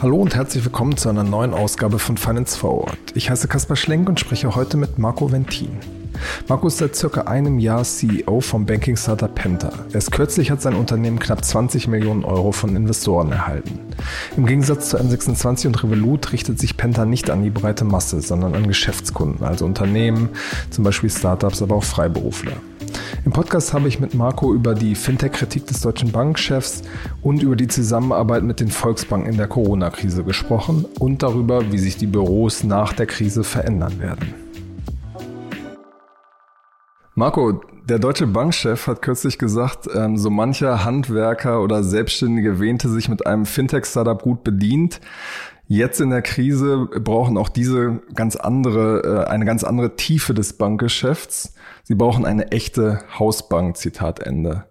Hallo und herzlich willkommen zu einer neuen Ausgabe von Finance Forward. Ich heiße Kaspar Schlenk und spreche heute mit Marco Ventin. Marco ist seit circa einem Jahr CEO vom Banking Startup Penta. Erst kürzlich hat sein Unternehmen knapp 20 Millionen Euro von Investoren erhalten. Im Gegensatz zu N26 und Revolut richtet sich Penta nicht an die breite Masse, sondern an Geschäftskunden, also Unternehmen, zum Beispiel Startups, aber auch Freiberufler. Im Podcast habe ich mit Marco über die Fintech-Kritik des deutschen Bankchefs und über die Zusammenarbeit mit den Volksbanken in der Corona-Krise gesprochen und darüber, wie sich die Büros nach der Krise verändern werden. Marco, der deutsche Bankchef hat kürzlich gesagt, ähm, so mancher Handwerker oder Selbstständige wähnte sich mit einem Fintech-Startup gut bedient. Jetzt in der Krise brauchen auch diese ganz andere, äh, eine ganz andere Tiefe des Bankgeschäfts. Sie brauchen eine echte Hausbank, Zitat Ende.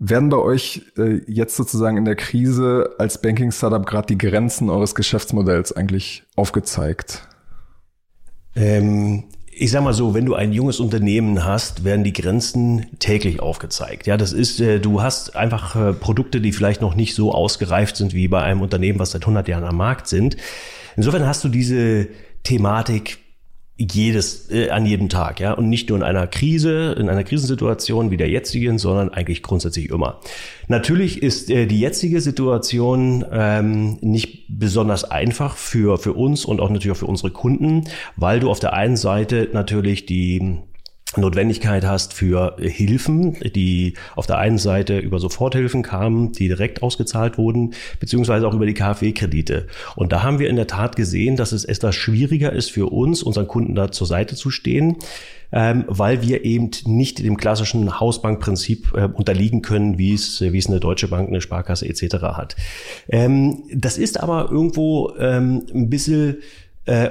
Werden bei euch äh, jetzt sozusagen in der Krise als Banking-Startup gerade die Grenzen eures Geschäftsmodells eigentlich aufgezeigt? Ähm, ich sag mal so, wenn du ein junges Unternehmen hast, werden die Grenzen täglich aufgezeigt. Ja, das ist, äh, du hast einfach äh, Produkte, die vielleicht noch nicht so ausgereift sind wie bei einem Unternehmen, was seit 100 Jahren am Markt sind. Insofern hast du diese Thematik jedes äh, an jedem Tag, ja, und nicht nur in einer Krise, in einer Krisensituation wie der jetzigen, sondern eigentlich grundsätzlich immer. Natürlich ist äh, die jetzige Situation ähm, nicht besonders einfach für für uns und auch natürlich auch für unsere Kunden, weil du auf der einen Seite natürlich die Notwendigkeit hast für Hilfen, die auf der einen Seite über Soforthilfen kamen, die direkt ausgezahlt wurden, beziehungsweise auch über die KfW-Kredite. Und da haben wir in der Tat gesehen, dass es etwas schwieriger ist für uns, unseren Kunden da zur Seite zu stehen, ähm, weil wir eben nicht dem klassischen Hausbankprinzip äh, unterliegen können, wie es, wie es eine Deutsche Bank, eine Sparkasse etc. hat. Ähm, das ist aber irgendwo ähm, ein bisschen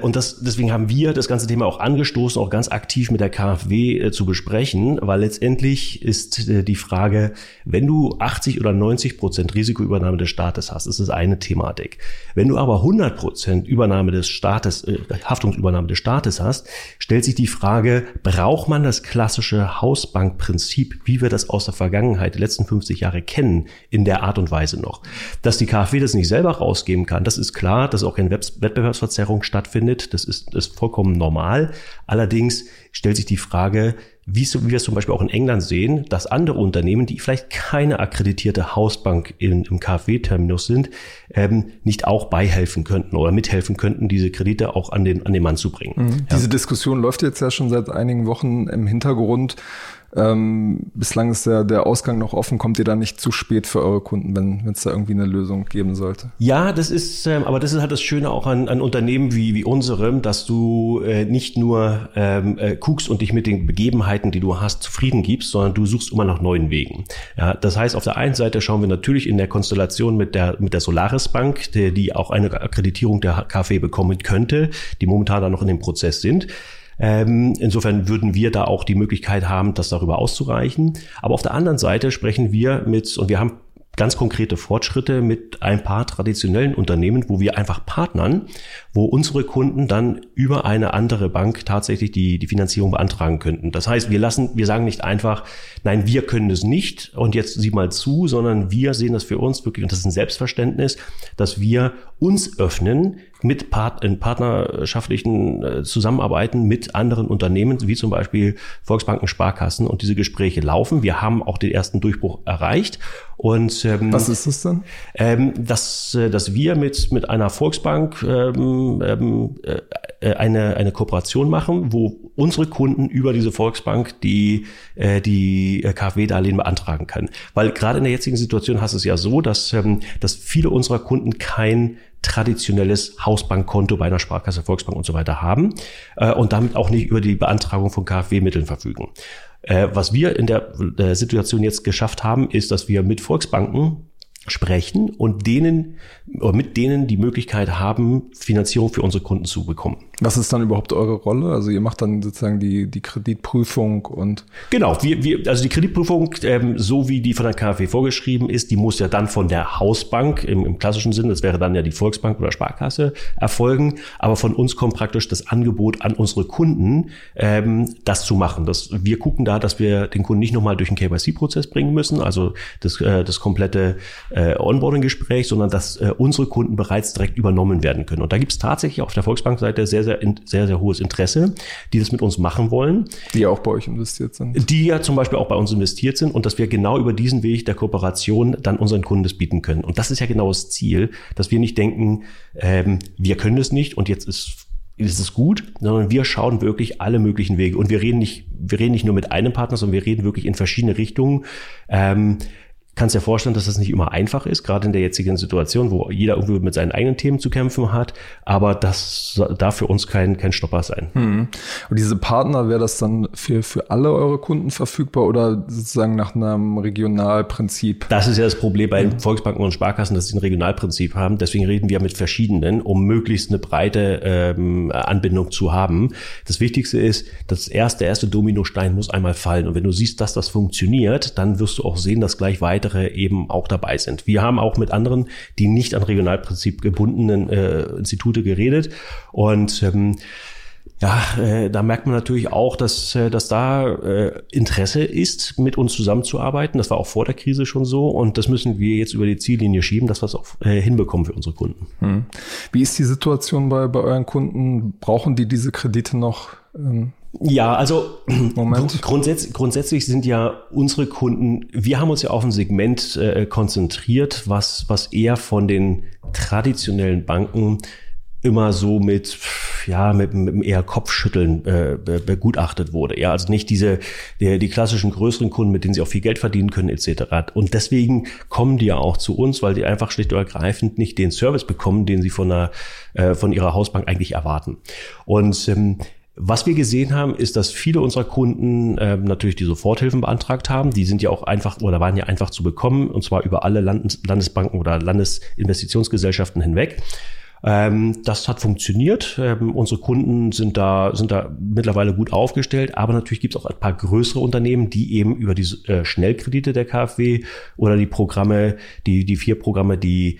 und das, deswegen haben wir das ganze Thema auch angestoßen, auch ganz aktiv mit der KfW äh, zu besprechen, weil letztendlich ist äh, die Frage, wenn du 80 oder 90 Prozent Risikoübernahme des Staates hast, ist es eine Thematik. Wenn du aber 100 Prozent Übernahme des Staates, äh, Haftungsübernahme des Staates hast, stellt sich die Frage, braucht man das klassische Hausbankprinzip, wie wir das aus der Vergangenheit, die letzten 50 Jahre kennen, in der Art und Weise noch? Dass die KfW das nicht selber rausgeben kann, das ist klar, dass auch keine Wettbewerbsverzerrung stattfindet stattfindet. Das ist, ist vollkommen normal. Allerdings stellt sich die Frage, wie, wie wir es zum Beispiel auch in England sehen, dass andere Unternehmen, die vielleicht keine akkreditierte Hausbank in, im KfW-Terminus sind, ähm, nicht auch beihelfen könnten oder mithelfen könnten, diese Kredite auch an den, an den Mann zu bringen. Mhm. Ja. Diese Diskussion läuft jetzt ja schon seit einigen Wochen im Hintergrund. Ähm, bislang ist der, der Ausgang noch offen. Kommt ihr da nicht zu spät für eure Kunden, wenn es da irgendwie eine Lösung geben sollte? Ja, das ist, ähm, aber das ist halt das Schöne auch an, an Unternehmen wie, wie unserem, dass du äh, nicht nur ähm, äh, guckst und dich mit den Begebenheiten, die du hast, zufrieden gibst, sondern du suchst immer nach neuen Wegen. Ja, das heißt, auf der einen Seite schauen wir natürlich in der Konstellation mit der, mit der Solaris Bank, die, die auch eine Akkreditierung der KfW bekommen könnte, die momentan da noch in dem Prozess sind. Ähm, insofern würden wir da auch die Möglichkeit haben, das darüber auszureichen. Aber auf der anderen Seite sprechen wir mit, und wir haben ganz konkrete Fortschritte mit ein paar traditionellen Unternehmen, wo wir einfach partnern, wo unsere Kunden dann über eine andere Bank tatsächlich die, die Finanzierung beantragen könnten. Das heißt, wir lassen, wir sagen nicht einfach, nein, wir können es nicht und jetzt sieh mal zu, sondern wir sehen das für uns wirklich, und das ist ein Selbstverständnis, dass wir uns öffnen mit Part in partnerschaftlichen äh, Zusammenarbeiten mit anderen Unternehmen, wie zum Beispiel Volksbanken, Sparkassen und diese Gespräche laufen. Wir haben auch den ersten Durchbruch erreicht. Und ähm, was ist das denn? Ähm, dass, äh, dass wir mit mit einer Volksbank ähm, ähm, äh, eine eine Kooperation machen, wo unsere Kunden über diese Volksbank die äh, die KfW-Darlehen beantragen können. Weil gerade in der jetzigen Situation hast es ja so, dass ähm, dass viele unserer Kunden kein traditionelles Hausbankkonto bei einer Sparkasse, Volksbank und so weiter haben äh, und damit auch nicht über die Beantragung von KfW-Mitteln verfügen. Äh, was wir in der, der Situation jetzt geschafft haben, ist, dass wir mit Volksbanken sprechen und denen mit denen die Möglichkeit haben, Finanzierung für unsere Kunden zu bekommen. Was ist dann überhaupt eure Rolle? Also ihr macht dann sozusagen die, die Kreditprüfung und genau, wir, wir, also die Kreditprüfung, ähm, so wie die von der KfW vorgeschrieben ist, die muss ja dann von der Hausbank im, im klassischen Sinn, das wäre dann ja die Volksbank oder Sparkasse, erfolgen. Aber von uns kommt praktisch das Angebot an unsere Kunden, ähm, das zu machen. Das, wir gucken da, dass wir den Kunden nicht nochmal durch den KYC-Prozess bringen müssen, also das, äh, das komplette äh, Onboarding-Gespräch, sondern dass äh, unsere Kunden bereits direkt übernommen werden können. Und da gibt es tatsächlich auf der Volksbank-Seite sehr, sehr, sehr, sehr hohes Interesse, die das mit uns machen wollen. Die auch bei euch investiert sind. Die ja zum Beispiel auch bei uns investiert sind und dass wir genau über diesen Weg der Kooperation dann unseren Kunden das bieten können. Und das ist ja genau das Ziel, dass wir nicht denken, ähm, wir können es nicht und jetzt ist ist es gut, sondern wir schauen wirklich alle möglichen Wege. Und wir reden nicht, wir reden nicht nur mit einem Partner, sondern wir reden wirklich in verschiedene Richtungen. Ähm, kannst dir vorstellen, dass das nicht immer einfach ist, gerade in der jetzigen Situation, wo jeder irgendwie mit seinen eigenen Themen zu kämpfen hat. Aber das darf für uns kein, kein Stopper sein. Hm. Und diese Partner, wäre das dann für, für alle eure Kunden verfügbar oder sozusagen nach einem Regionalprinzip? Das ist ja das Problem bei den Volksbanken und Sparkassen, dass sie ein Regionalprinzip haben. Deswegen reden wir mit verschiedenen, um möglichst eine breite ähm, Anbindung zu haben. Das Wichtigste ist, das erste, der erste Dominostein muss einmal fallen. Und wenn du siehst, dass das funktioniert, dann wirst du auch sehen, dass gleich weiter weitere eben auch dabei sind. Wir haben auch mit anderen, die nicht an Regionalprinzip gebundenen äh, Institute geredet und ähm, ja, äh, da merkt man natürlich auch, dass, äh, dass da äh, Interesse ist, mit uns zusammenzuarbeiten. Das war auch vor der Krise schon so und das müssen wir jetzt über die Ziellinie schieben, dass wir es auch äh, hinbekommen für unsere Kunden. Hm. Wie ist die Situation bei, bei euren Kunden? Brauchen die diese Kredite noch? Ähm ja, also Moment. Grundsätzlich, grundsätzlich sind ja unsere Kunden, wir haben uns ja auf ein Segment äh, konzentriert, was, was eher von den traditionellen Banken immer so mit ja mit, mit eher Kopfschütteln äh, begutachtet wurde. Ja also nicht diese die, die klassischen größeren Kunden mit denen sie auch viel Geld verdienen können etc und deswegen kommen die ja auch zu uns weil die einfach schlicht und ergreifend nicht den Service bekommen den sie von einer äh, von ihrer Hausbank eigentlich erwarten. Und ähm, was wir gesehen haben, ist, dass viele unserer Kunden äh, natürlich die Soforthilfen beantragt haben. Die sind ja auch einfach oder waren ja einfach zu bekommen, und zwar über alle Landes Landesbanken oder Landesinvestitionsgesellschaften hinweg. Ähm, das hat funktioniert. Ähm, unsere Kunden sind da, sind da mittlerweile gut aufgestellt, aber natürlich gibt es auch ein paar größere Unternehmen, die eben über die äh, Schnellkredite der KfW oder die Programme, die, die vier Programme, die,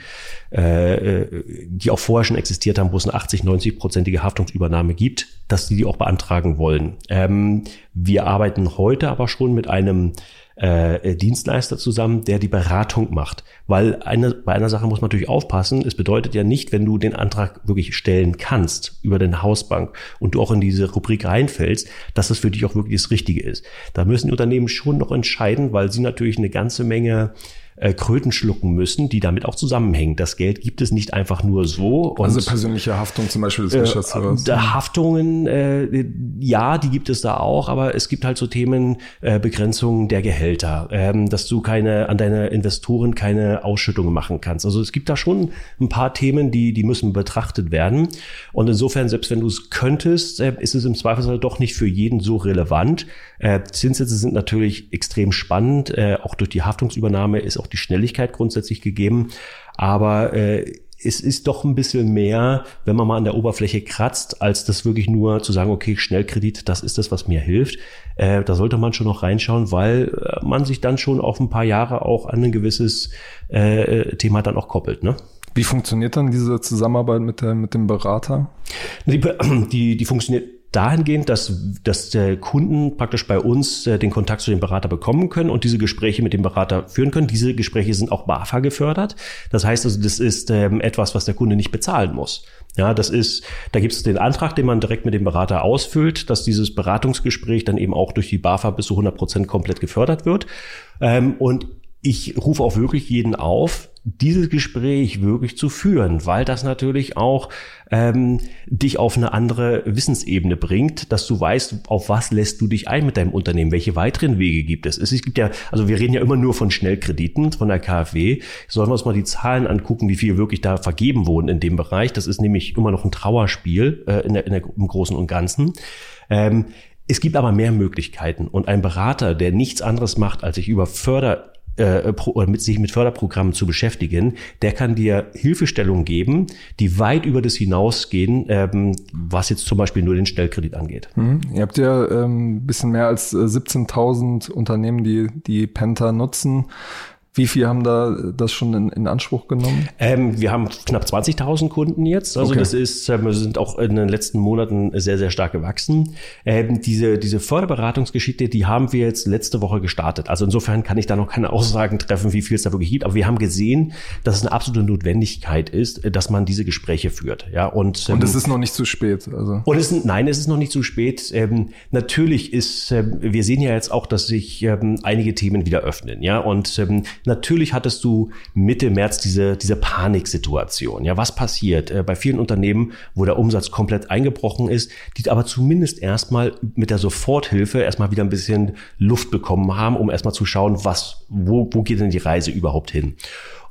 äh, äh die auch vorher schon existiert haben, wo es eine 80, 90-prozentige Haftungsübernahme gibt, dass die die auch beantragen wollen. Ähm, wir arbeiten heute aber schon mit einem äh, Dienstleister zusammen, der die Beratung macht. Weil eine, bei einer Sache muss man natürlich aufpassen. Es bedeutet ja nicht, wenn du den Antrag wirklich stellen kannst über deine Hausbank und du auch in diese Rubrik reinfällst, dass das für dich auch wirklich das Richtige ist. Da müssen die Unternehmen schon noch entscheiden, weil sie natürlich eine ganze Menge äh, Kröten schlucken müssen, die damit auch zusammenhängen. Das Geld gibt es nicht einfach nur so. Also persönliche Haftung zum Beispiel des äh, Geschäftsführers. Äh, Haftungen, äh, ja, die gibt es da auch, aber es gibt halt so Themen, äh, Begrenzungen der Gehälter, ähm, dass du keine an deine Investoren keine Ausschüttungen machen kannst. Also es gibt da schon ein paar Themen, die die müssen betrachtet werden. Und insofern, selbst wenn du es könntest, äh, ist es im Zweifelsfall doch nicht für jeden so relevant. Äh, Zinssätze sind natürlich extrem spannend. Äh, auch durch die Haftungsübernahme ist auch die Schnelligkeit grundsätzlich gegeben. Aber äh, es ist doch ein bisschen mehr, wenn man mal an der Oberfläche kratzt, als das wirklich nur zu sagen, okay, Schnellkredit, das ist das, was mir hilft. Äh, da sollte man schon noch reinschauen, weil äh, man sich dann schon auf ein paar Jahre auch an ein gewisses äh, Thema dann auch koppelt. Ne? Wie funktioniert dann diese Zusammenarbeit mit, der, mit dem Berater? Die, die, die funktioniert dahingehend, dass, dass der Kunden praktisch bei uns äh, den Kontakt zu dem Berater bekommen können und diese Gespräche mit dem Berater führen können. Diese Gespräche sind auch BAFA gefördert. Das heißt also, das ist ähm, etwas, was der Kunde nicht bezahlen muss. Ja, das ist, da gibt es den Antrag, den man direkt mit dem Berater ausfüllt, dass dieses Beratungsgespräch dann eben auch durch die BAFA bis zu 100 Prozent komplett gefördert wird. Ähm, und ich rufe auch wirklich jeden auf, dieses Gespräch wirklich zu führen, weil das natürlich auch ähm, dich auf eine andere Wissensebene bringt, dass du weißt, auf was lässt du dich ein mit deinem Unternehmen, welche weiteren Wege gibt es. Es gibt ja, also wir reden ja immer nur von Schnellkrediten von der KfW. Sollen wir uns mal die Zahlen angucken, wie viel wirklich da vergeben wurden in dem Bereich. Das ist nämlich immer noch ein Trauerspiel äh, in der, in der, im Großen und Ganzen. Ähm, es gibt aber mehr Möglichkeiten und ein Berater, der nichts anderes macht, als sich über Förder äh, pro, mit sich mit Förderprogrammen zu beschäftigen, der kann dir Hilfestellung geben, die weit über das hinausgehen, ähm, was jetzt zum Beispiel nur den Stellkredit angeht. Mhm. Ihr habt ja ein ähm, bisschen mehr als 17.000 äh, Unternehmen, die die Penta nutzen. Wie viel haben da das schon in, in Anspruch genommen? Ähm, wir haben knapp 20.000 Kunden jetzt. Also okay. das ist, äh, wir sind auch in den letzten Monaten sehr, sehr stark gewachsen. Ähm, diese, diese Förderberatungsgeschichte, die haben wir jetzt letzte Woche gestartet. Also insofern kann ich da noch keine Aussagen treffen, wie viel es da wirklich gibt. Aber wir haben gesehen, dass es eine absolute Notwendigkeit ist, äh, dass man diese Gespräche führt. Ja, und, ähm, und es ist noch nicht zu spät. Also. Und es, nein, es ist noch nicht zu spät. Ähm, natürlich ist, wir sehen ja jetzt auch, dass sich ähm, einige Themen wieder öffnen. Ja, und ähm, natürlich hattest du Mitte März diese, diese Paniksituation. Ja, was passiert äh, bei vielen Unternehmen, wo der Umsatz komplett eingebrochen ist, die aber zumindest erstmal mit der Soforthilfe erstmal wieder ein bisschen Luft bekommen haben, um erstmal zu schauen, was, wo, wo geht denn die Reise überhaupt hin?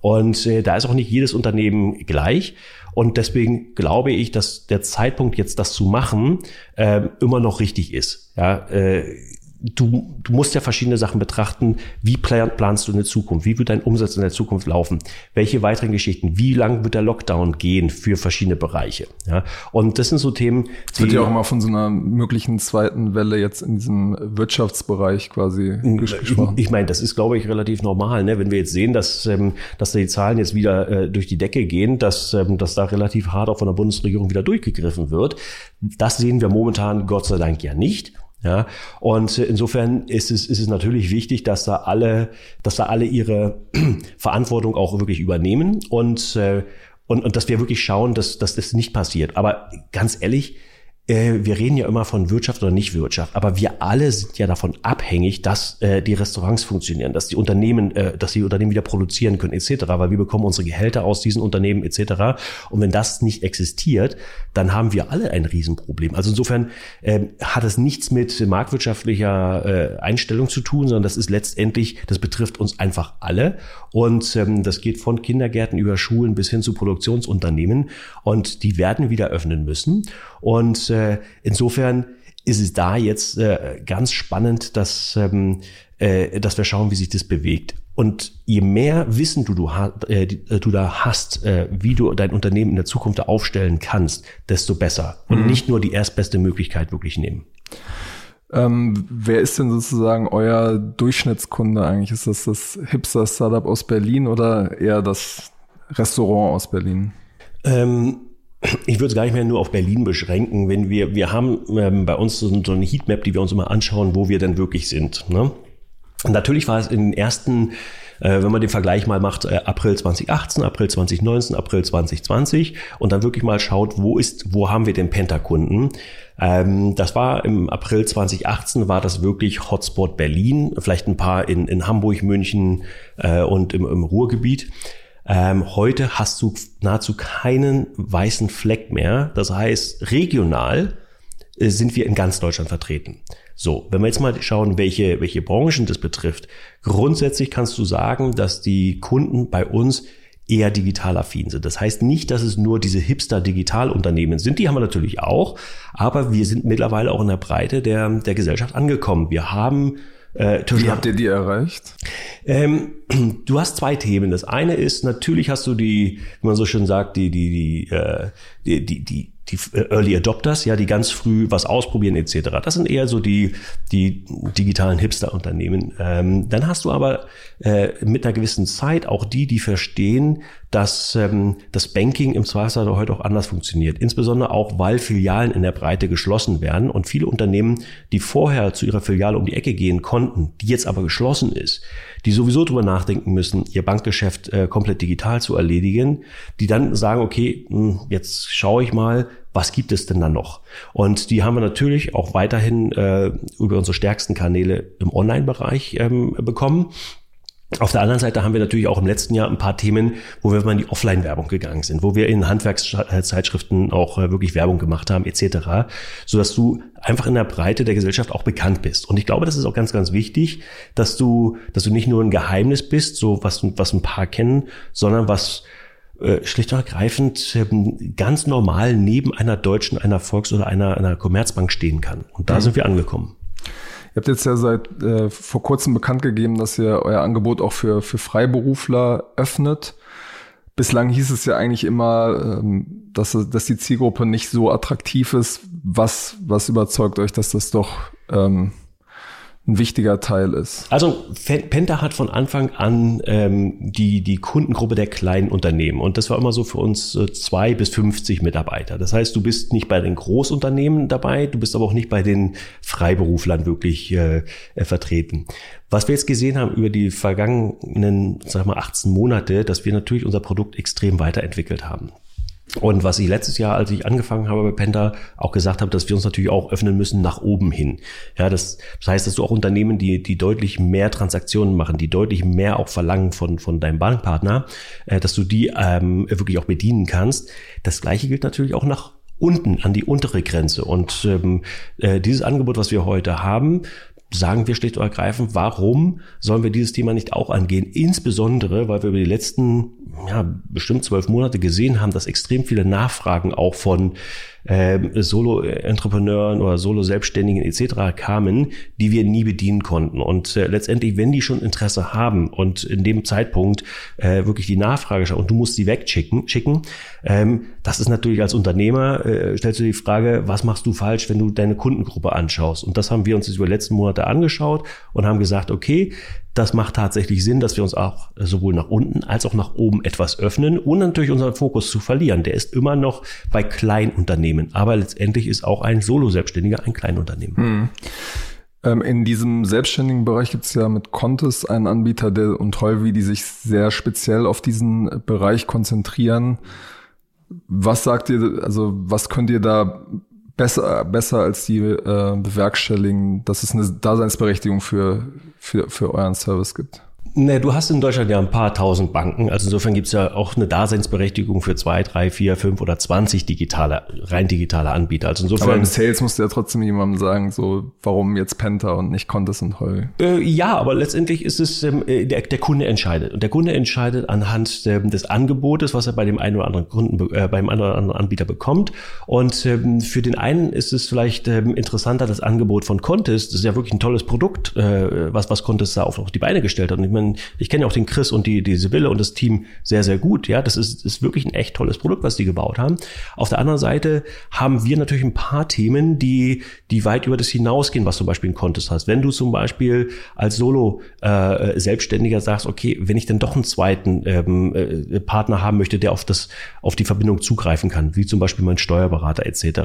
Und äh, da ist auch nicht jedes Unternehmen gleich. Und deswegen glaube ich, dass der Zeitpunkt jetzt das zu machen äh, immer noch richtig ist. Ja, äh, du, du musst ja verschiedene Sachen betrachten. Wie planst du in der Zukunft? Wie wird dein Umsatz in der Zukunft laufen? Welche weiteren Geschichten? Wie lang wird der Lockdown gehen für verschiedene Bereiche? Ja, und das sind so Themen. Es wird ja auch mal von so einer möglichen zweiten Welle jetzt in diesem Wirtschaftsbereich quasi gesprochen. Ich, ich meine, das ist, glaube ich, relativ normal. Ne? Wenn wir jetzt sehen, dass, ähm, dass die Zahlen jetzt wieder äh, durch die Decke gehen, dass, ähm, dass da relativ hart auch von der Bundesregierung wieder durchgegriffen wird. Das sehen wir momentan Gott sei Dank ja nicht. Ja, und insofern ist es, ist es natürlich wichtig, dass da alle, dass da alle ihre Verantwortung auch wirklich übernehmen und, äh, und, und dass wir wirklich schauen, dass, dass das nicht passiert. Aber ganz ehrlich, wir reden ja immer von Wirtschaft oder nicht Wirtschaft, aber wir alle sind ja davon abhängig, dass äh, die Restaurants funktionieren, dass die Unternehmen, äh, dass die Unternehmen wieder produzieren können etc., weil wir bekommen unsere Gehälter aus diesen Unternehmen etc. Und wenn das nicht existiert, dann haben wir alle ein Riesenproblem. Also insofern äh, hat es nichts mit marktwirtschaftlicher äh, Einstellung zu tun, sondern das ist letztendlich, das betrifft uns einfach alle und ähm, das geht von Kindergärten über Schulen bis hin zu Produktionsunternehmen und die werden wieder öffnen müssen. Und äh, insofern ist es da jetzt äh, ganz spannend, dass, ähm, äh, dass wir schauen, wie sich das bewegt. Und je mehr Wissen du, du, äh, äh, du da hast, äh, wie du dein Unternehmen in der Zukunft aufstellen kannst, desto besser. Und mhm. nicht nur die erstbeste Möglichkeit wirklich nehmen. Ähm, wer ist denn sozusagen euer Durchschnittskunde eigentlich? Ist das das Hipster-Startup aus Berlin oder eher das Restaurant aus Berlin? Ähm, ich würde es gar nicht mehr nur auf Berlin beschränken, wenn wir, wir haben ähm, bei uns so, so eine Heatmap, die wir uns immer anschauen, wo wir denn wirklich sind. Ne? Natürlich war es in den ersten, äh, wenn man den Vergleich mal macht, äh, April 2018, April 2019, April 2020 und dann wirklich mal schaut, wo ist, wo haben wir den Pentakunden? Ähm, das war im April 2018 war das wirklich Hotspot Berlin, vielleicht ein paar in, in Hamburg, München äh, und im, im Ruhrgebiet. Ähm, heute hast du nahezu keinen weißen Fleck mehr. Das heißt, regional äh, sind wir in ganz Deutschland vertreten. So, wenn wir jetzt mal schauen, welche, welche Branchen das betrifft. Grundsätzlich kannst du sagen, dass die Kunden bei uns eher digital affin sind. Das heißt nicht, dass es nur diese Hipster-Digitalunternehmen sind, die haben wir natürlich auch, aber wir sind mittlerweile auch in der Breite der, der Gesellschaft angekommen. Wir haben äh, Wie habt ihr die erreicht? Ähm, du hast zwei Themen. Das eine ist, natürlich hast du die, wie man so schön sagt, die, die, die, äh, die, die, die die äh, Early Adopters, ja, die ganz früh was ausprobieren etc. Das sind eher so die, die digitalen Hipster-Unternehmen. Ähm, dann hast du aber äh, mit einer gewissen Zeit auch die, die verstehen, dass ähm, das Banking im Zweifelsfall heute auch anders funktioniert. Insbesondere auch, weil Filialen in der Breite geschlossen werden und viele Unternehmen, die vorher zu ihrer Filiale um die Ecke gehen konnten, die jetzt aber geschlossen ist, die sowieso drüber nachdenken müssen, ihr Bankgeschäft äh, komplett digital zu erledigen, die dann sagen, okay, mh, hm, jetzt schaue ich mal, was gibt es denn da noch? Und die haben wir natürlich auch weiterhin äh, über unsere stärksten Kanäle im Online-Bereich ähm, bekommen. Auf der anderen Seite haben wir natürlich auch im letzten Jahr ein paar Themen, wo wir mal in die Offline-Werbung gegangen sind, wo wir in Handwerkszeitschriften auch äh, wirklich Werbung gemacht haben, etc., so dass du einfach in der Breite der Gesellschaft auch bekannt bist. Und ich glaube, das ist auch ganz, ganz wichtig, dass du, dass du nicht nur ein Geheimnis bist, so was, was ein paar kennen, sondern was äh, schlicht und ergreifend äh, ganz normal neben einer deutschen, einer Volks- oder einer, einer Commerzbank stehen kann. Und da mhm. sind wir angekommen. Ihr habt jetzt ja seit äh, vor kurzem bekannt gegeben, dass ihr euer Angebot auch für, für Freiberufler öffnet. Bislang hieß es ja eigentlich immer, ähm, dass, dass die Zielgruppe nicht so attraktiv ist. Was, was überzeugt euch, dass das doch ähm, ein wichtiger Teil ist. Also Penta hat von Anfang an ähm, die, die Kundengruppe der kleinen Unternehmen und das war immer so für uns äh, zwei bis 50 Mitarbeiter. Das heißt, du bist nicht bei den Großunternehmen dabei, du bist aber auch nicht bei den Freiberuflern wirklich äh, äh, vertreten. Was wir jetzt gesehen haben über die vergangenen, sag mal, 18 Monate, dass wir natürlich unser Produkt extrem weiterentwickelt haben. Und was ich letztes Jahr, als ich angefangen habe bei Penta, auch gesagt habe, dass wir uns natürlich auch öffnen müssen nach oben hin. Ja, das, das heißt, dass du auch Unternehmen, die, die deutlich mehr Transaktionen machen, die deutlich mehr auch verlangen von, von deinem Bankpartner, äh, dass du die ähm, wirklich auch bedienen kannst. Das Gleiche gilt natürlich auch nach unten an die untere Grenze. Und ähm, äh, dieses Angebot, was wir heute haben, sagen wir schlicht und ergreifend, warum sollen wir dieses Thema nicht auch angehen? Insbesondere, weil wir über die letzten ja, bestimmt zwölf Monate gesehen haben, dass extrem viele Nachfragen auch von äh, Solo-Entrepreneuren oder Solo-Selbstständigen etc. kamen, die wir nie bedienen konnten. Und äh, letztendlich, wenn die schon Interesse haben und in dem Zeitpunkt äh, wirklich die Nachfrage schauen und du musst sie wegschicken, schicken, ähm, das ist natürlich als Unternehmer, äh, stellst du die Frage, was machst du falsch, wenn du deine Kundengruppe anschaust? Und das haben wir uns über die letzten Monate angeschaut und haben gesagt, okay, das macht tatsächlich Sinn, dass wir uns auch sowohl nach unten als auch nach oben etwas öffnen und natürlich unseren Fokus zu verlieren. Der ist immer noch bei Kleinunternehmen, aber letztendlich ist auch ein Solo-Selbstständiger ein Kleinunternehmen. Hm. Ähm, in diesem selbstständigen Bereich gibt es ja mit Contes einen Anbieter der und Holvi, die sich sehr speziell auf diesen Bereich konzentrieren. Was sagt ihr, also was könnt ihr da besser, besser als die äh, bewerkstelligen, dass es eine Daseinsberechtigung für, für, für euren Service gibt? Ne, du hast in Deutschland ja ein paar tausend Banken. Also insofern gibt's ja auch eine Daseinsberechtigung für zwei, drei, vier, fünf oder zwanzig digitale, rein digitale Anbieter. Also insofern. Aber im Sales musst du ja trotzdem jemandem sagen, so, warum jetzt Penta und nicht Contes und Heu? Äh, ja, aber letztendlich ist es, ähm, äh, der, der Kunde entscheidet. Und der Kunde entscheidet anhand ähm, des Angebotes, was er bei dem einen oder anderen Kunden, äh, beim anderen oder anderen Anbieter bekommt. Und ähm, für den einen ist es vielleicht ähm, interessanter, das Angebot von Contes. Das ist ja wirklich ein tolles Produkt, äh, was, was Contes da auf, auf die Beine gestellt hat. Und ich meine, ich kenne ja auch den Chris und die, die Sibylle und das Team sehr, sehr gut. Ja, das ist, ist wirklich ein echt tolles Produkt, was die gebaut haben. Auf der anderen Seite haben wir natürlich ein paar Themen, die, die weit über das hinausgehen, was zum Beispiel ein Contest hast. Wenn du zum Beispiel als Solo-Selbstständiger äh, sagst, okay, wenn ich denn doch einen zweiten ähm, äh, Partner haben möchte, der auf das, auf die Verbindung zugreifen kann, wie zum Beispiel mein Steuerberater etc.,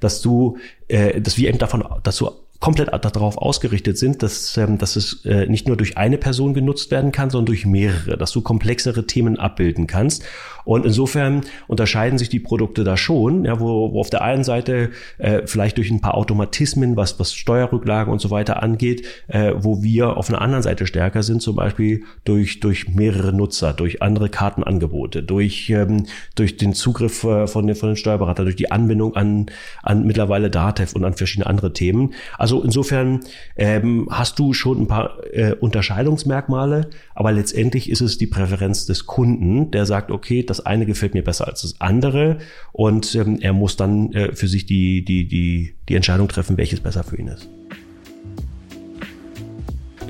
dass du, äh, dass wir eben davon, dass du komplett darauf ausgerichtet sind, dass, ähm, dass es äh, nicht nur durch eine Person genutzt werden kann, sondern durch mehrere, dass du komplexere Themen abbilden kannst. Und insofern unterscheiden sich die Produkte da schon, ja, wo, wo auf der einen Seite äh, vielleicht durch ein paar Automatismen, was, was Steuerrücklagen und so weiter angeht, äh, wo wir auf einer anderen Seite stärker sind, zum Beispiel durch, durch mehrere Nutzer, durch andere Kartenangebote, durch, ähm, durch den Zugriff äh, von, den, von den Steuerberatern, durch die Anbindung an, an mittlerweile Datev und an verschiedene andere Themen. Also insofern ähm, hast du schon ein paar äh, Unterscheidungsmerkmale, aber letztendlich ist es die Präferenz des Kunden, der sagt, okay, das eine gefällt mir besser als das andere und ähm, er muss dann äh, für sich die, die, die, die Entscheidung treffen, welches besser für ihn ist.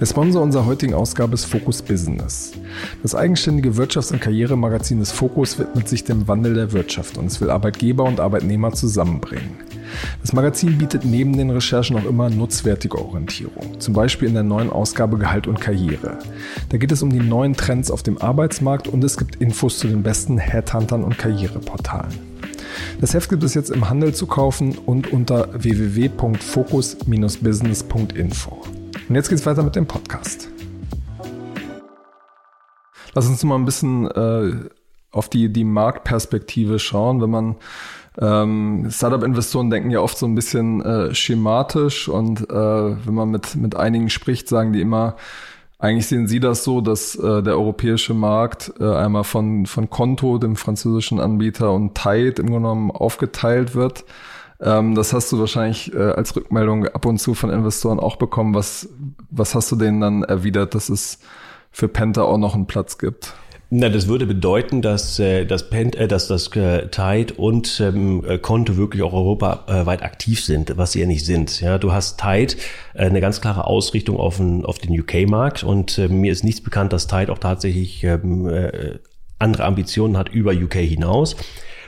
Der Sponsor unserer heutigen Ausgabe ist Focus Business. Das eigenständige Wirtschafts- und Karrieremagazin des Focus widmet sich dem Wandel der Wirtschaft und es will Arbeitgeber und Arbeitnehmer zusammenbringen. Das Magazin bietet neben den Recherchen auch immer nutzwertige Orientierung, zum Beispiel in der neuen Ausgabe Gehalt und Karriere. Da geht es um die neuen Trends auf dem Arbeitsmarkt und es gibt Infos zu den besten Headhuntern und Karriereportalen. Das Heft gibt es jetzt im Handel zu kaufen und unter www.focus-business.info. Und jetzt geht's weiter mit dem Podcast. Lass uns mal ein bisschen äh, auf die, die Marktperspektive schauen. Wenn man ähm, Startup-Investoren denken ja oft so ein bisschen äh, schematisch und äh, wenn man mit, mit einigen spricht, sagen die immer, eigentlich sehen Sie das so, dass äh, der europäische Markt äh, einmal von, von Konto, dem französischen Anbieter, und Tide im Grunde genommen aufgeteilt wird. Ähm, das hast du wahrscheinlich äh, als Rückmeldung ab und zu von Investoren auch bekommen. Was, was hast du denen dann erwidert, dass es für Penta auch noch einen Platz gibt? Na, das würde bedeuten, dass, äh, dass, Pen, äh, dass das äh, Tide und ähm, äh, Konto wirklich auch europaweit aktiv sind, was sie ja nicht sind. Ja, du hast Tide eine ganz klare Ausrichtung auf den, auf den UK-Markt und äh, mir ist nichts bekannt, dass Tide auch tatsächlich ähm, äh, andere Ambitionen hat über UK hinaus.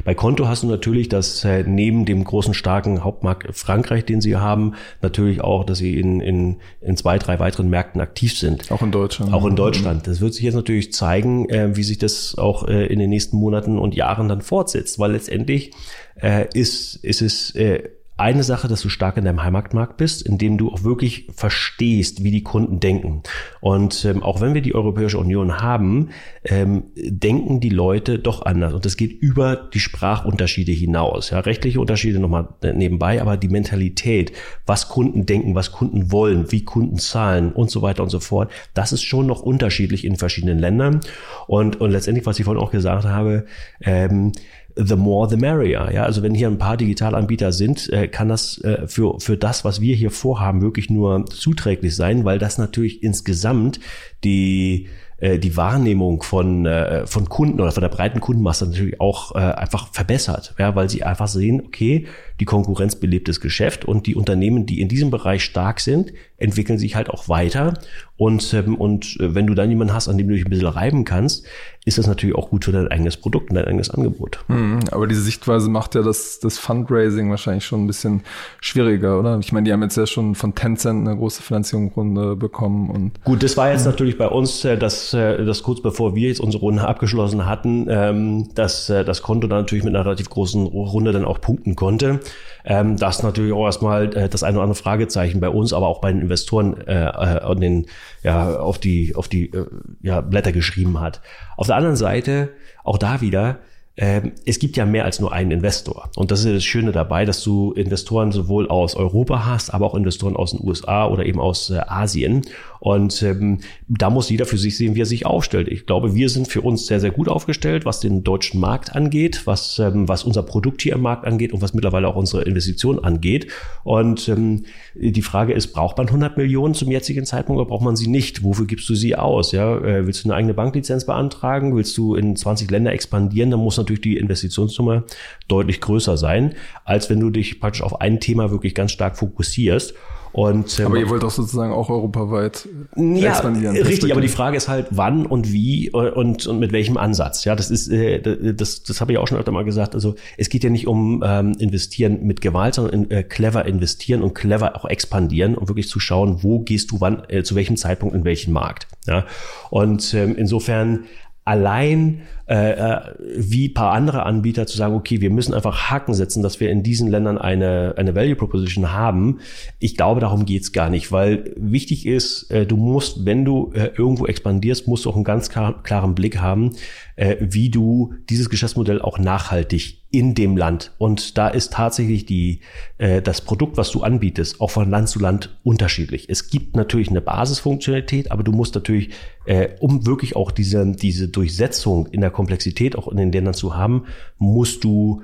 Bei Konto hast du natürlich, dass äh, neben dem großen, starken Hauptmarkt Frankreich, den sie haben, natürlich auch, dass sie in, in, in zwei, drei weiteren Märkten aktiv sind. Auch in Deutschland. Auch in Deutschland. Das wird sich jetzt natürlich zeigen, äh, wie sich das auch äh, in den nächsten Monaten und Jahren dann fortsetzt, weil letztendlich äh, ist, ist es äh, eine Sache, dass du stark in deinem Heimatmarkt bist, indem du auch wirklich verstehst, wie die Kunden denken. Und ähm, auch wenn wir die Europäische Union haben, ähm, denken die Leute doch anders. Und das geht über die Sprachunterschiede hinaus. Ja, rechtliche Unterschiede nochmal äh, nebenbei, aber die Mentalität, was Kunden denken, was Kunden wollen, wie Kunden zahlen und so weiter und so fort, das ist schon noch unterschiedlich in verschiedenen Ländern. Und, und letztendlich, was ich vorhin auch gesagt habe, ähm, the more the merrier. Ja, also wenn hier ein paar Digitalanbieter sind, äh, kann das äh, für, für das, was wir hier vorhaben, wirklich nur zuträglich sein, weil das natürlich insgesamt die äh, die Wahrnehmung von, von Kunden oder von der breiten Kundenmasse natürlich auch einfach verbessert, ja, weil sie einfach sehen, okay, die Konkurrenz belebt das Geschäft und die Unternehmen, die in diesem Bereich stark sind, entwickeln sich halt auch weiter. Und, ähm, und äh, wenn du dann jemanden hast, an dem du dich ein bisschen reiben kannst, ist das natürlich auch gut für dein eigenes Produkt und dein eigenes Angebot. Mhm, aber diese Sichtweise macht ja das, das Fundraising wahrscheinlich schon ein bisschen schwieriger, oder? Ich meine, die haben jetzt ja schon von Tencent eine große Finanzierungsrunde bekommen. Und gut, das war jetzt natürlich bei uns, äh, dass äh, das kurz bevor wir jetzt unsere Runde abgeschlossen hatten, ähm, dass das Konto dann natürlich mit einer relativ großen Runde dann auch punkten konnte. Ähm, das natürlich auch erstmal äh, das eine oder andere Fragezeichen bei uns, aber auch bei den Investoren äh, äh, den, ja, auf die, auf die äh, ja, Blätter geschrieben hat. Auf der anderen Seite, auch da wieder, ähm, es gibt ja mehr als nur einen Investor. Und das ist das Schöne dabei, dass du Investoren sowohl aus Europa hast, aber auch Investoren aus den USA oder eben aus äh, Asien. Und ähm, da muss jeder für sich sehen, wie er sich aufstellt. Ich glaube, wir sind für uns sehr, sehr gut aufgestellt, was den deutschen Markt angeht, was, ähm, was unser Produkt hier im Markt angeht und was mittlerweile auch unsere Investition angeht. Und ähm, die Frage ist, braucht man 100 Millionen zum jetzigen Zeitpunkt oder braucht man sie nicht? Wofür gibst du sie aus? Ja, äh, willst du eine eigene Banklizenz beantragen? Willst du in 20 Länder expandieren? Dann muss natürlich die Investitionssumme deutlich größer sein, als wenn du dich praktisch auf ein Thema wirklich ganz stark fokussierst. Und, ähm, aber ihr wollt doch sozusagen auch europaweit ja, expandieren. Richtig, aber die Frage ist halt, wann und wie und, und mit welchem Ansatz. Ja, das ist, äh, das, das habe ich auch schon öfter mal gesagt. Also es geht ja nicht um ähm, investieren mit Gewalt, sondern in, äh, clever investieren und clever auch expandieren und wirklich zu schauen, wo gehst du wann, äh, zu welchem Zeitpunkt in welchen Markt. Ja, und ähm, insofern allein äh, äh, wie paar andere Anbieter zu sagen, okay, wir müssen einfach Haken setzen, dass wir in diesen Ländern eine, eine Value Proposition haben. Ich glaube, darum geht's gar nicht, weil wichtig ist, äh, du musst, wenn du äh, irgendwo expandierst, musst du auch einen ganz klar, klaren Blick haben, äh, wie du dieses Geschäftsmodell auch nachhaltig in dem Land. Und da ist tatsächlich die, äh, das Produkt, was du anbietest, auch von Land zu Land unterschiedlich. Es gibt natürlich eine Basisfunktionalität, aber du musst natürlich, äh, um wirklich auch diese, diese Durchsetzung in der Komplexität auch in den Ländern zu haben, musst du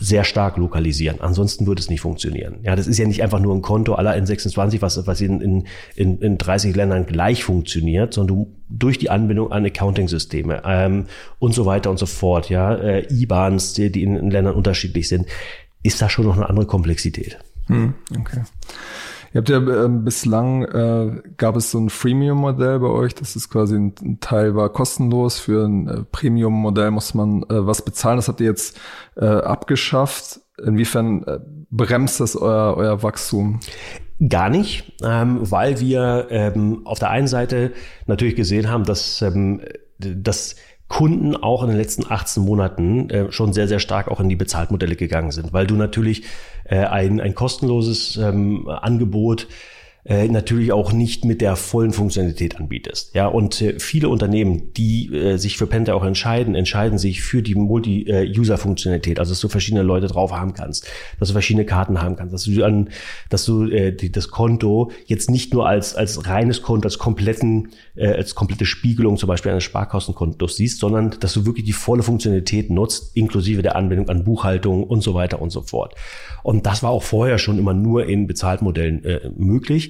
sehr stark lokalisieren. Ansonsten würde es nicht funktionieren. Ja, das ist ja nicht einfach nur ein Konto aller in 26, was, was in, in, in 30 Ländern gleich funktioniert, sondern du durch die Anbindung an Accounting-Systeme ähm, und so weiter und so fort, ja, äh, IBANs, die, die in, in Ländern unterschiedlich sind, ist da schon noch eine andere Komplexität. Hm, okay. Ihr habt ja äh, bislang äh, gab es so ein Freemium-Modell bei euch, das ist quasi ein, ein, Teil war kostenlos, für ein äh, Premium-Modell muss man äh, was bezahlen. Das habt ihr jetzt äh, abgeschafft. Inwiefern äh, bremst das euer, euer Wachstum? Gar nicht, ähm, weil wir ähm, auf der einen Seite natürlich gesehen haben, dass ähm, das Kunden auch in den letzten 18 Monaten äh, schon sehr, sehr stark auch in die Bezahltmodelle gegangen sind, weil du natürlich äh, ein, ein kostenloses ähm, Angebot äh, natürlich auch nicht mit der vollen Funktionalität anbietest. Ja, und äh, viele Unternehmen, die äh, sich für Penta auch entscheiden, entscheiden sich für die Multi-User-Funktionalität, also dass du verschiedene Leute drauf haben kannst, dass du verschiedene Karten haben kannst, dass du an, dass du äh, die, das Konto jetzt nicht nur als als reines Konto, als kompletten, äh, als komplette Spiegelung zum Beispiel eines Sparkassenkontos siehst, sondern dass du wirklich die volle Funktionalität nutzt, inklusive der Anbindung an Buchhaltung und so weiter und so fort. Und das war auch vorher schon immer nur in Bezahltmodellen äh, möglich.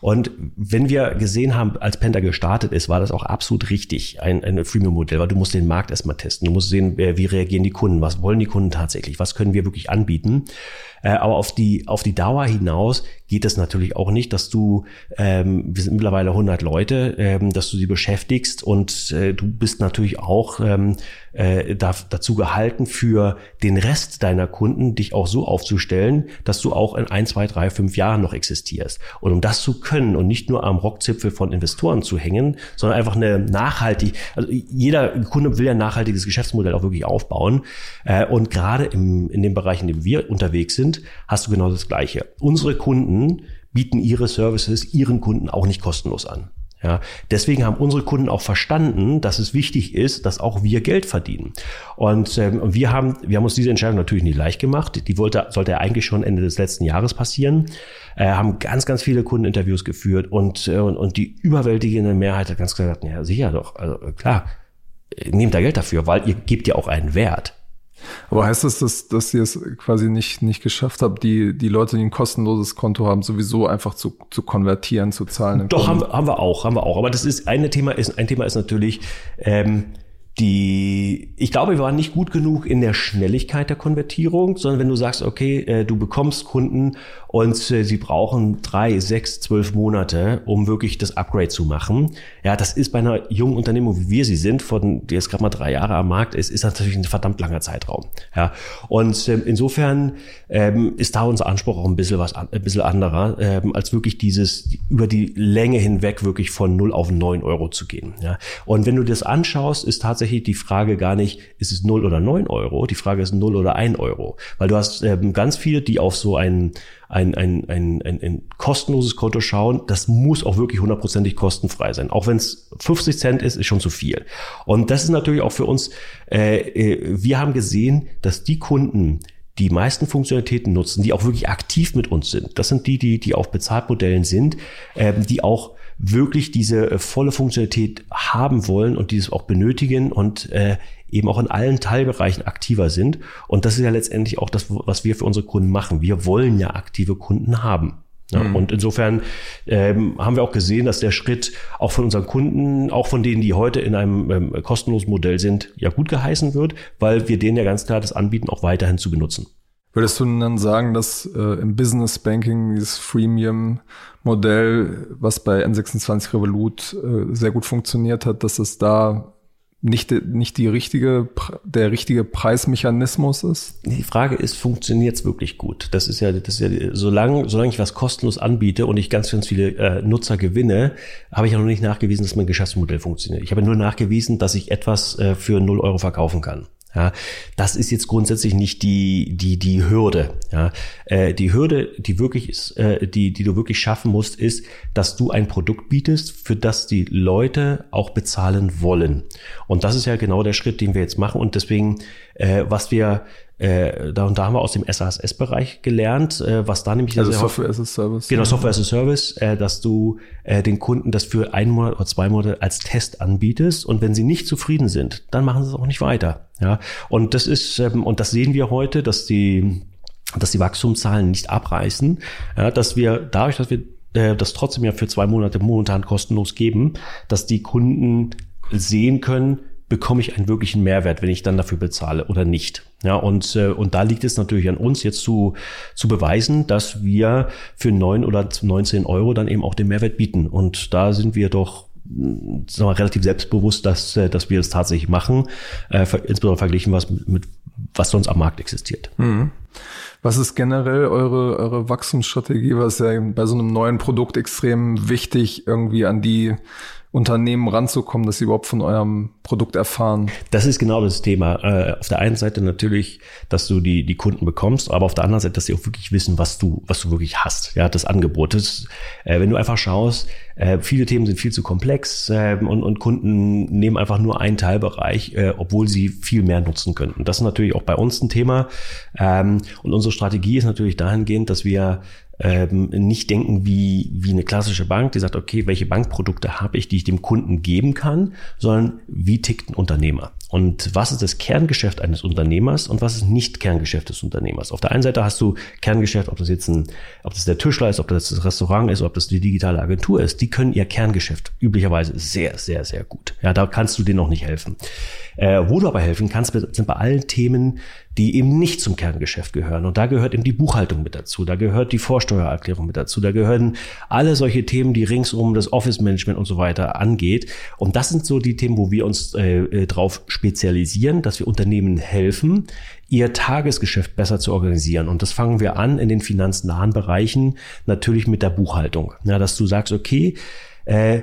Und wenn wir gesehen haben, als Penta gestartet ist, war das auch absolut richtig, ein, ein Freemium-Modell, weil du musst den Markt erstmal testen. Du musst sehen, wie reagieren die Kunden, was wollen die Kunden tatsächlich, was können wir wirklich anbieten. Äh, aber auf die, auf die Dauer hinaus geht es natürlich auch nicht, dass du, ähm, wir sind mittlerweile 100 Leute, ähm, dass du sie beschäftigst und äh, du bist natürlich auch ähm, äh, da, dazu gehalten, für den Rest deiner Kunden dich auch so aufzustellen, dass du auch in ein, zwei, drei, fünf Jahren noch existierst. Und um das zu können und nicht nur am Rockzipfel von Investoren zu hängen, sondern einfach eine nachhaltig, also jeder Kunde will ein nachhaltiges Geschäftsmodell auch wirklich aufbauen. Äh, und gerade im, in dem Bereich, in dem wir unterwegs sind, hast du genau das Gleiche. Unsere Kunden bieten ihre Services ihren Kunden auch nicht kostenlos an. Ja, deswegen haben unsere Kunden auch verstanden, dass es wichtig ist, dass auch wir Geld verdienen. Und ähm, wir haben, wir haben uns diese Entscheidung natürlich nicht leicht gemacht. Die wollte, sollte eigentlich schon Ende des letzten Jahres passieren. Äh, haben ganz, ganz viele Kundeninterviews geführt und, äh, und, und die überwältigende Mehrheit hat ganz klar gesagt, ja, sicher doch, also klar, nehmt da Geld dafür, weil ihr gebt ja auch einen Wert. Aber heißt das, dass, dass ihr es quasi nicht, nicht geschafft habt, die, die Leute, die ein kostenloses Konto haben, sowieso einfach zu, zu konvertieren, zu zahlen? Doch, haben, haben wir auch, haben wir auch. Aber das ist eine Thema ist, ein Thema ist natürlich, ähm, die, ich glaube, wir waren nicht gut genug in der Schnelligkeit der Konvertierung, sondern wenn du sagst, okay, äh, du bekommst Kunden und äh, sie brauchen drei, sechs, zwölf Monate, um wirklich das Upgrade zu machen. Ja, das ist bei einer jungen Unternehmung, wie wir sie sind, von die jetzt gerade mal drei Jahre am Markt ist, ist natürlich ein verdammt langer Zeitraum. Ja, und ähm, insofern ähm, ist da unser Anspruch auch ein bisschen was, ein bisschen anderer, ähm, als wirklich dieses über die Länge hinweg wirklich von null auf neun Euro zu gehen. Ja, und wenn du das anschaust, ist tatsächlich tatsächlich die Frage gar nicht, ist es 0 oder 9 Euro? Die Frage ist 0 oder 1 Euro. Weil du hast ähm, ganz viele, die auf so ein, ein, ein, ein, ein, ein kostenloses Konto schauen. Das muss auch wirklich hundertprozentig kostenfrei sein. Auch wenn es 50 Cent ist, ist schon zu viel. Und das ist natürlich auch für uns, äh, äh, wir haben gesehen, dass die Kunden, die meisten Funktionalitäten nutzen, die auch wirklich aktiv mit uns sind. Das sind die, die, die auf Bezahlmodellen sind, ähm, die auch wirklich diese äh, volle Funktionalität haben wollen und dieses auch benötigen und äh, eben auch in allen Teilbereichen aktiver sind. Und das ist ja letztendlich auch das, was wir für unsere Kunden machen. Wir wollen ja aktive Kunden haben. Ja, mhm. Und insofern ähm, haben wir auch gesehen, dass der Schritt auch von unseren Kunden, auch von denen, die heute in einem ähm, kostenlosen Modell sind, ja gut geheißen wird, weil wir denen ja ganz klar das anbieten, auch weiterhin zu benutzen. Würdest du dann sagen, dass äh, im Business Banking dieses Freemium-Modell, was bei N26 Revolut äh, sehr gut funktioniert hat, dass es da nicht, nicht die richtige, der richtige Preismechanismus ist? Die Frage ist, funktioniert es wirklich gut? Das ist ja, das ist ja, solange, solange ich was kostenlos anbiete und ich ganz, ganz viele äh, Nutzer gewinne, habe ich ja noch nicht nachgewiesen, dass mein Geschäftsmodell funktioniert. Ich habe nur nachgewiesen, dass ich etwas äh, für 0 Euro verkaufen kann. Ja, das ist jetzt grundsätzlich nicht die die die Hürde. Ja, äh, die Hürde, die wirklich ist, äh, die die du wirklich schaffen musst, ist, dass du ein Produkt bietest, für das die Leute auch bezahlen wollen. Und das ist ja genau der Schritt, den wir jetzt machen. Und deswegen, äh, was wir äh, da, und da haben wir aus dem SaaS-Bereich gelernt, äh, was da nämlich also Software as a Service. Genau, Software as a Service, äh, dass du äh, den Kunden das für einen Monat oder zwei Monate als Test anbietest und wenn sie nicht zufrieden sind, dann machen sie es auch nicht weiter. Ja, und das ist ähm, und das sehen wir heute, dass die dass die Wachstumszahlen nicht abreißen, ja, dass wir dadurch, dass wir äh, das trotzdem ja für zwei Monate momentan kostenlos geben, dass die Kunden sehen können, bekomme ich einen wirklichen Mehrwert, wenn ich dann dafür bezahle oder nicht. Ja, und, äh, und da liegt es natürlich an uns jetzt zu, zu beweisen, dass wir für neun oder 19 Euro dann eben auch den Mehrwert bieten. Und da sind wir doch sagen wir, relativ selbstbewusst, dass, äh, dass wir es tatsächlich machen, äh, insbesondere verglichen was mit, mit was sonst am Markt existiert. Mhm. Was ist generell eure, eure Wachstumsstrategie? Was ist ja bei so einem neuen Produkt extrem wichtig, irgendwie an die Unternehmen ranzukommen, dass sie überhaupt von eurem Produkt erfahren? Das ist genau das Thema. Äh, auf der einen Seite natürlich, dass du die, die Kunden bekommst, aber auf der anderen Seite, dass sie auch wirklich wissen, was du, was du wirklich hast. Ja, das Angebot. Das, äh, wenn du einfach schaust, äh, viele Themen sind viel zu komplex äh, und, und Kunden nehmen einfach nur einen Teilbereich, obwohl sie viel mehr nutzen könnten. Das ist natürlich auch bei uns ein Thema. Ähm, und unsere Strategie ist natürlich dahingehend, dass wir ähm, nicht denken wie, wie eine klassische Bank, die sagt, okay, welche Bankprodukte habe ich, die ich dem Kunden geben kann, sondern wie tickt ein Unternehmer? Und was ist das Kerngeschäft eines Unternehmers und was ist nicht Kerngeschäft des Unternehmers? Auf der einen Seite hast du Kerngeschäft, ob das jetzt ein, ob das der Tischler ist, ob das das Restaurant ist, ob das die digitale Agentur ist. Die können ihr Kerngeschäft üblicherweise sehr, sehr, sehr gut. Ja, da kannst du denen noch nicht helfen. Äh, wo du aber helfen kannst, sind bei allen Themen, die eben nicht zum Kerngeschäft gehören. Und da gehört eben die Buchhaltung mit dazu, da gehört die Vorsteuererklärung mit dazu, da gehören alle solche Themen, die ringsum das Office-Management und so weiter angeht. Und das sind so die Themen, wo wir uns äh, äh drauf spezialisieren, dass wir Unternehmen helfen, ihr Tagesgeschäft besser zu organisieren. Und das fangen wir an in den finanznahen Bereichen, natürlich mit der Buchhaltung. Ja, dass du sagst, okay, äh,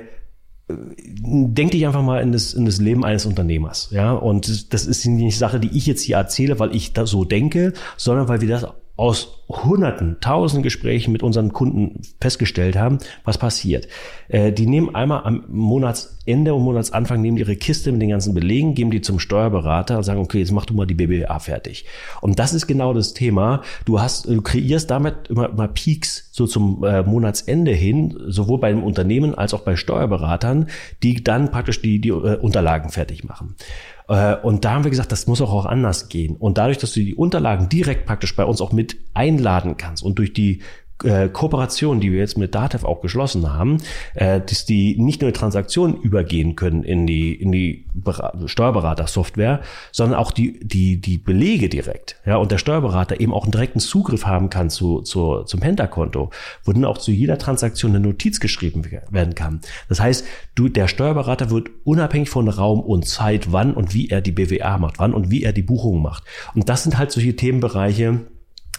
denk dich einfach mal in das, in das Leben eines Unternehmers. Ja, und das ist nicht Sache, die ich jetzt hier erzähle, weil ich da so denke, sondern weil wir das aus hunderten, tausend Gesprächen mit unseren Kunden festgestellt haben, was passiert. Äh, die nehmen einmal am Monatsende und Monatsanfang, nehmen ihre Kiste mit den ganzen Belegen, geben die zum Steuerberater und sagen, okay, jetzt mach du mal die BBA fertig. Und das ist genau das Thema. Du hast, du kreierst damit immer, immer Peaks so zum äh, Monatsende hin, sowohl bei dem Unternehmen als auch bei Steuerberatern, die dann praktisch die, die äh, Unterlagen fertig machen. Äh, und da haben wir gesagt, das muss auch, auch anders gehen. Und dadurch, dass du die Unterlagen direkt praktisch bei uns auch mit einladen kannst und durch die äh, Kooperation, die wir jetzt mit Datev auch geschlossen haben, äh, dass die nicht nur Transaktionen übergehen können in die in die Steuerberater-Software, sondern auch die die die Belege direkt. Ja, und der Steuerberater eben auch einen direkten Zugriff haben kann zu, zu zum Penta-Konto, wo dann auch zu jeder Transaktion eine Notiz geschrieben werden kann. Das heißt, du der Steuerberater wird unabhängig von Raum und Zeit, wann und wie er die BWA macht, wann und wie er die Buchung macht. Und das sind halt solche Themenbereiche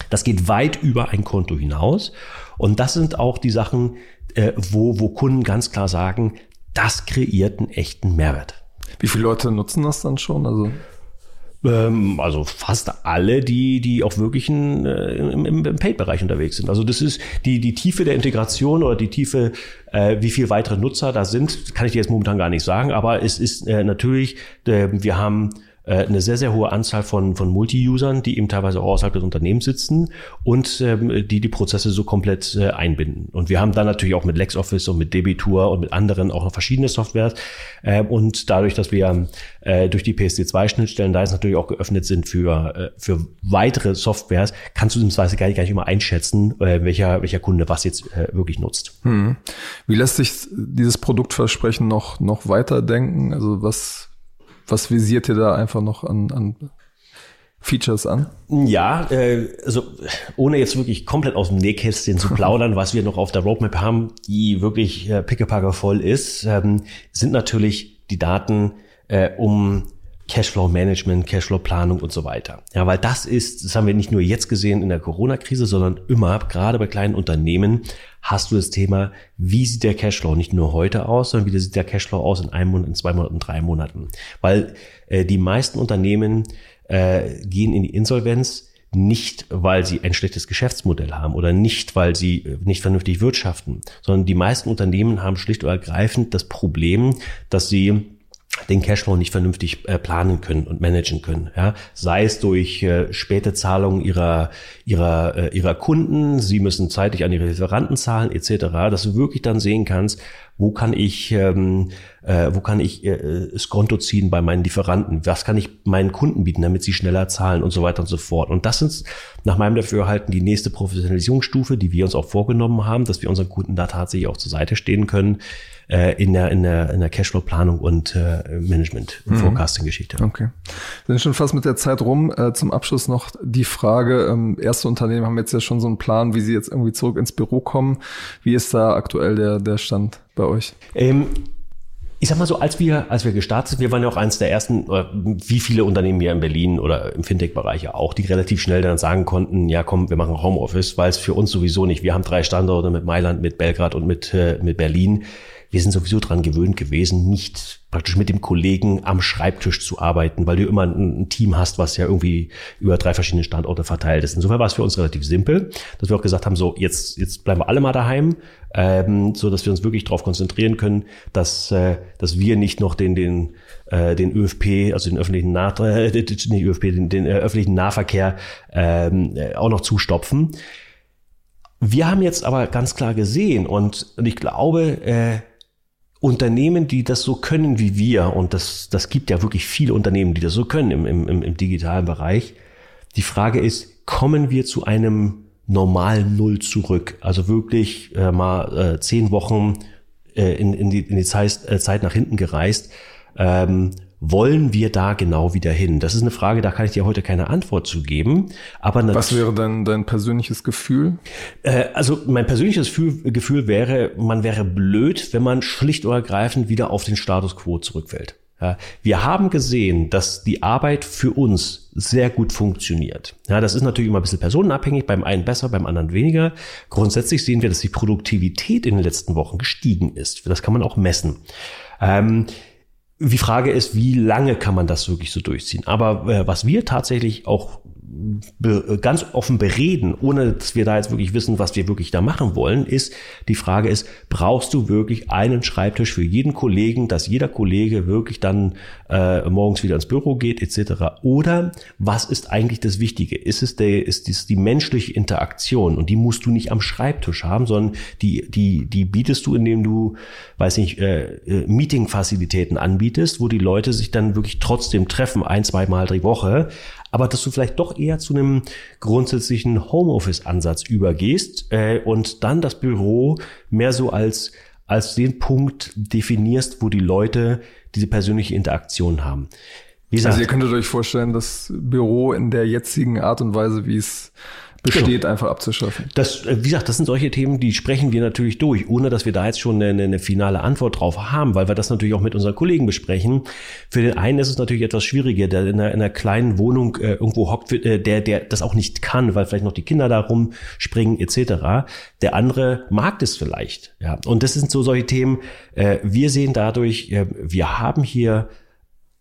das geht weit über ein Konto hinaus. Und das sind auch die Sachen, äh, wo, wo Kunden ganz klar sagen, das kreiert einen echten Mehrwert. Wie viele Leute nutzen das dann schon? Also ähm, also fast alle, die, die auch wirklich in, äh, im, im Paid-Bereich unterwegs sind. Also das ist die, die Tiefe der Integration oder die Tiefe, äh, wie viel weitere Nutzer da sind, kann ich dir jetzt momentan gar nicht sagen. Aber es ist äh, natürlich, äh, wir haben äh, eine sehr, sehr hohe Anzahl von, von Multi-Usern, die eben teilweise auch außerhalb des Unternehmens sitzen und ähm, die die Prozesse so komplett äh, einbinden. Und wir haben dann natürlich auch mit LexOffice und mit Debitur und mit anderen auch noch verschiedene Softwares. Äh, und dadurch, dass wir äh, durch die PSD2-Schnittstellen da jetzt natürlich auch geöffnet sind für, äh, für weitere Softwares, kannst du beziehungsweise gar nicht, gar nicht immer einschätzen, äh, welcher, welcher Kunde was jetzt äh, wirklich nutzt. Hm. Wie lässt sich dieses Produktversprechen noch, noch weiterdenken? Also was, was visiert ihr da einfach noch an, an Features an? Ja, äh, also ohne jetzt wirklich komplett aus dem Nähkästchen zu plaudern, was wir noch auf der Roadmap haben, die wirklich äh, pickepacke voll ist, ähm, sind natürlich die Daten äh, um Cashflow Management, Cashflow Planung und so weiter. Ja, weil das ist, das haben wir nicht nur jetzt gesehen in der Corona-Krise, sondern immer, gerade bei kleinen Unternehmen, hast du das Thema, wie sieht der Cashflow nicht nur heute aus, sondern wie sieht der Cashflow aus in einem Monat, in zwei Monaten, drei Monaten. Weil äh, die meisten Unternehmen äh, gehen in die Insolvenz, nicht, weil sie ein schlechtes Geschäftsmodell haben oder nicht, weil sie äh, nicht vernünftig wirtschaften, sondern die meisten Unternehmen haben schlicht und ergreifend das Problem, dass sie den Cashflow nicht vernünftig äh, planen können und managen können. Ja? Sei es durch äh, späte Zahlungen ihrer, ihrer, äh, ihrer Kunden, sie müssen zeitig an ihre Lieferanten zahlen etc., dass du wirklich dann sehen kannst, wo kann ich, ähm, äh, wo kann ich äh, das Konto ziehen bei meinen Lieferanten, was kann ich meinen Kunden bieten, damit sie schneller zahlen und so weiter und so fort. Und das ist nach meinem Dafürhalten die nächste Professionalisierungsstufe, die wir uns auch vorgenommen haben, dass wir unseren Kunden da tatsächlich auch zur Seite stehen können äh, in der, in der, in der Cashflow-Planung und äh, Management- und mhm. Forecasting-Geschichte. Okay. Wir sind schon fast mit der Zeit rum. Äh, zum Abschluss noch die Frage, ähm, erste Unternehmen haben jetzt ja schon so einen Plan, wie sie jetzt irgendwie zurück ins Büro kommen. Wie ist da aktuell der, der Stand bei euch? Ähm, ich sag mal so, als wir, als wir gestartet sind, wir waren ja auch eines der ersten, wie viele Unternehmen hier in Berlin oder im Fintech-Bereich ja auch, die relativ schnell dann sagen konnten, ja komm, wir machen Homeoffice, weil es für uns sowieso nicht, wir haben drei Standorte mit Mailand, mit Belgrad und mit, äh, mit Berlin wir sind sowieso dran gewöhnt gewesen, nicht praktisch mit dem Kollegen am Schreibtisch zu arbeiten, weil du immer ein, ein, Team hast, was ja irgendwie über drei verschiedene Standorte verteilt ist. Insofern war es für uns relativ simpel, dass wir auch gesagt haben, so jetzt, jetzt bleiben wir alle mal daheim, ähm, so dass wir uns wirklich darauf konzentrieren können, dass, äh, dass wir nicht noch den, den, äh, den ÖFP, also den öffentlichen Nah äh, den, ÖFP, den, den äh, öffentlichen Nahverkehr ähm, äh, auch noch zustopfen. Wir haben jetzt aber ganz klar gesehen und, und ich glaube, äh, Unternehmen, die das so können wie wir, und das, das gibt ja wirklich viele Unternehmen, die das so können im, im, im digitalen Bereich. Die Frage ist, kommen wir zu einem normalen Null zurück? Also wirklich äh, mal äh, zehn Wochen äh, in, in, die, in die Zeit, äh, Zeit nach hinten gereist. Ähm, wollen wir da genau wieder hin? Das ist eine Frage, da kann ich dir heute keine Antwort zu geben. Aber was wäre dein, dein persönliches Gefühl? Äh, also mein persönliches Gefühl, Gefühl wäre, man wäre blöd, wenn man schlicht oder ergreifend wieder auf den Status quo zurückfällt. Ja, wir haben gesehen, dass die Arbeit für uns sehr gut funktioniert. Ja, das ist natürlich immer ein bisschen personenabhängig, beim einen besser, beim anderen weniger. Grundsätzlich sehen wir, dass die Produktivität in den letzten Wochen gestiegen ist. Das kann man auch messen. Ähm, die Frage ist, wie lange kann man das wirklich so durchziehen? Aber äh, was wir tatsächlich auch ganz offen bereden, ohne dass wir da jetzt wirklich wissen, was wir wirklich da machen wollen, ist, die Frage ist, brauchst du wirklich einen Schreibtisch für jeden Kollegen, dass jeder Kollege wirklich dann äh, morgens wieder ins Büro geht, etc. Oder was ist eigentlich das Wichtige? Ist es der, ist es die menschliche Interaktion und die musst du nicht am Schreibtisch haben, sondern die, die, die bietest du, indem du, weiß nicht, äh, äh Meeting-Facilitäten anbietest, wo die Leute sich dann wirklich trotzdem treffen, ein, zwei Mal die Woche, aber dass du vielleicht doch eher zu einem grundsätzlichen Homeoffice-Ansatz übergehst äh, und dann das Büro mehr so als als den Punkt definierst, wo die Leute diese persönliche Interaktion haben. Wie gesagt, also ihr könntet euch vorstellen, das Büro in der jetzigen Art und Weise, wie es besteht, genau. einfach abzuschaffen. Das, äh, wie gesagt, das sind solche Themen, die sprechen wir natürlich durch, ohne dass wir da jetzt schon eine, eine finale Antwort drauf haben, weil wir das natürlich auch mit unseren Kollegen besprechen. Für den einen ist es natürlich etwas schwieriger, der in einer, in einer kleinen Wohnung äh, irgendwo hockt, äh, der, der das auch nicht kann, weil vielleicht noch die Kinder da rumspringen etc. Der andere mag das vielleicht. Ja. Und das sind so solche Themen. Äh, wir sehen dadurch, äh, wir haben hier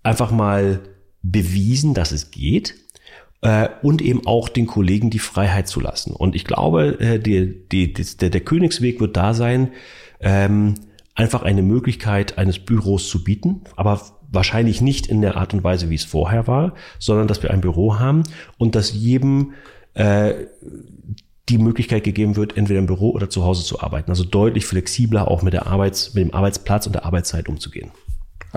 einfach mal bewiesen, dass es geht äh, und eben auch den Kollegen die Freiheit zu lassen. Und ich glaube, äh, die, die, der, der Königsweg wird da sein, ähm, einfach eine Möglichkeit eines Büros zu bieten, aber wahrscheinlich nicht in der Art und Weise, wie es vorher war, sondern dass wir ein Büro haben und dass jedem äh, die Möglichkeit gegeben wird, entweder im Büro oder zu Hause zu arbeiten. Also deutlich flexibler auch mit der Arbeits, mit dem Arbeitsplatz und der Arbeitszeit umzugehen.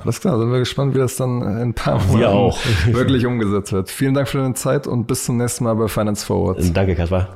Alles klar, sind wir gespannt, wie das dann in ein paar Monaten wirklich umgesetzt wird. Vielen Dank für deine Zeit und bis zum nächsten Mal bei Finance Forward. Danke, Kaspar.